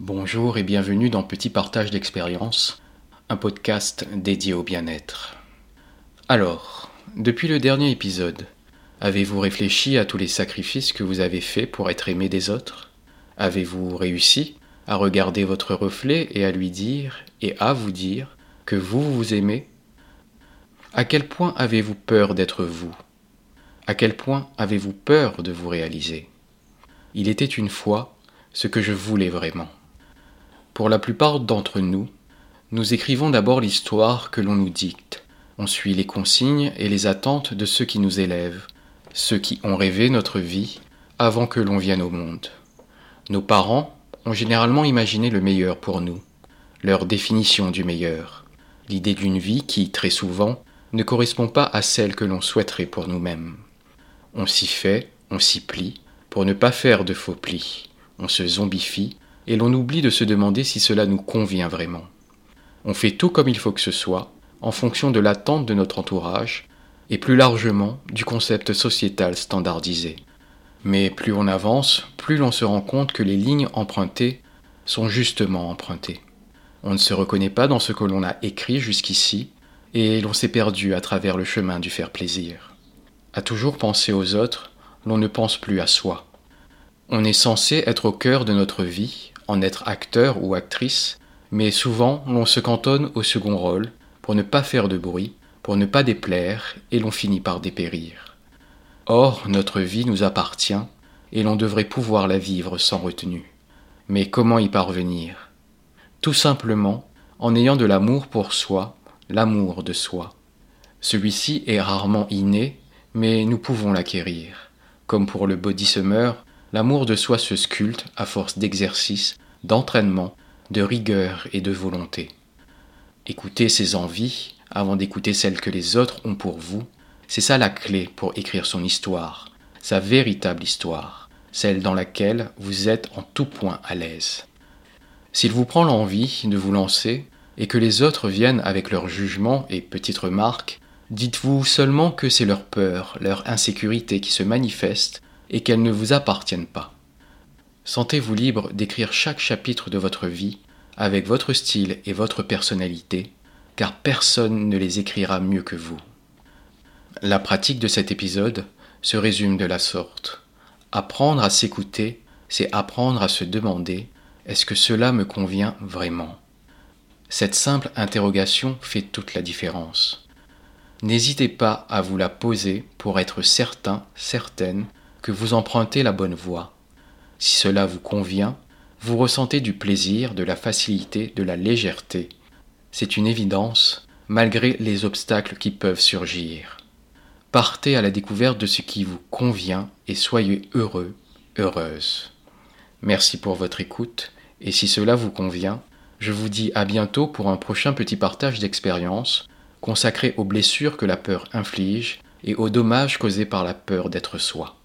Bonjour et bienvenue dans Petit Partage d'expérience, un podcast dédié au bien-être. Alors, depuis le dernier épisode, avez-vous réfléchi à tous les sacrifices que vous avez faits pour être aimé des autres? Avez-vous réussi à regarder votre reflet et à lui dire et à vous dire que vous vous aimez? À quel point avez-vous peur d'être vous? À quel point avez-vous peur de vous réaliser? Il était une fois ce que je voulais vraiment. Pour la plupart d'entre nous, nous écrivons d'abord l'histoire que l'on nous dicte. On suit les consignes et les attentes de ceux qui nous élèvent, ceux qui ont rêvé notre vie avant que l'on vienne au monde. Nos parents ont généralement imaginé le meilleur pour nous, leur définition du meilleur, l'idée d'une vie qui, très souvent, ne correspond pas à celle que l'on souhaiterait pour nous-mêmes. On s'y fait, on s'y plie, pour ne pas faire de faux plis, on se zombifie et l'on oublie de se demander si cela nous convient vraiment. On fait tout comme il faut que ce soit, en fonction de l'attente de notre entourage, et plus largement du concept sociétal standardisé. Mais plus on avance, plus l'on se rend compte que les lignes empruntées sont justement empruntées. On ne se reconnaît pas dans ce que l'on a écrit jusqu'ici, et l'on s'est perdu à travers le chemin du faire plaisir. À toujours penser aux autres, l'on ne pense plus à soi. On est censé être au cœur de notre vie, en être acteur ou actrice, mais souvent l'on se cantonne au second rôle pour ne pas faire de bruit, pour ne pas déplaire, et l'on finit par dépérir. Or, notre vie nous appartient, et l'on devrait pouvoir la vivre sans retenue. Mais comment y parvenir? Tout simplement en ayant de l'amour pour soi, l'amour de soi. Celui-ci est rarement inné, mais nous pouvons l'acquérir. Comme pour le body summer, L'amour de soi se sculpte à force d'exercice, d'entraînement, de rigueur et de volonté. Écoutez ses envies avant d'écouter celles que les autres ont pour vous, c'est ça la clé pour écrire son histoire, sa véritable histoire, celle dans laquelle vous êtes en tout point à l'aise. S'il vous prend l'envie de vous lancer et que les autres viennent avec leurs jugements et petites remarques, dites-vous seulement que c'est leur peur, leur insécurité qui se manifeste et qu'elles ne vous appartiennent pas. Sentez-vous libre d'écrire chaque chapitre de votre vie avec votre style et votre personnalité, car personne ne les écrira mieux que vous. La pratique de cet épisode se résume de la sorte. Apprendre à s'écouter, c'est apprendre à se demander est-ce que cela me convient vraiment? Cette simple interrogation fait toute la différence. N'hésitez pas à vous la poser pour être certain, certaine que vous empruntez la bonne voie. Si cela vous convient, vous ressentez du plaisir, de la facilité, de la légèreté. C'est une évidence, malgré les obstacles qui peuvent surgir. Partez à la découverte de ce qui vous convient et soyez heureux, heureuse. Merci pour votre écoute, et si cela vous convient, je vous dis à bientôt pour un prochain petit partage d'expérience consacré aux blessures que la peur inflige et aux dommages causés par la peur d'être soi.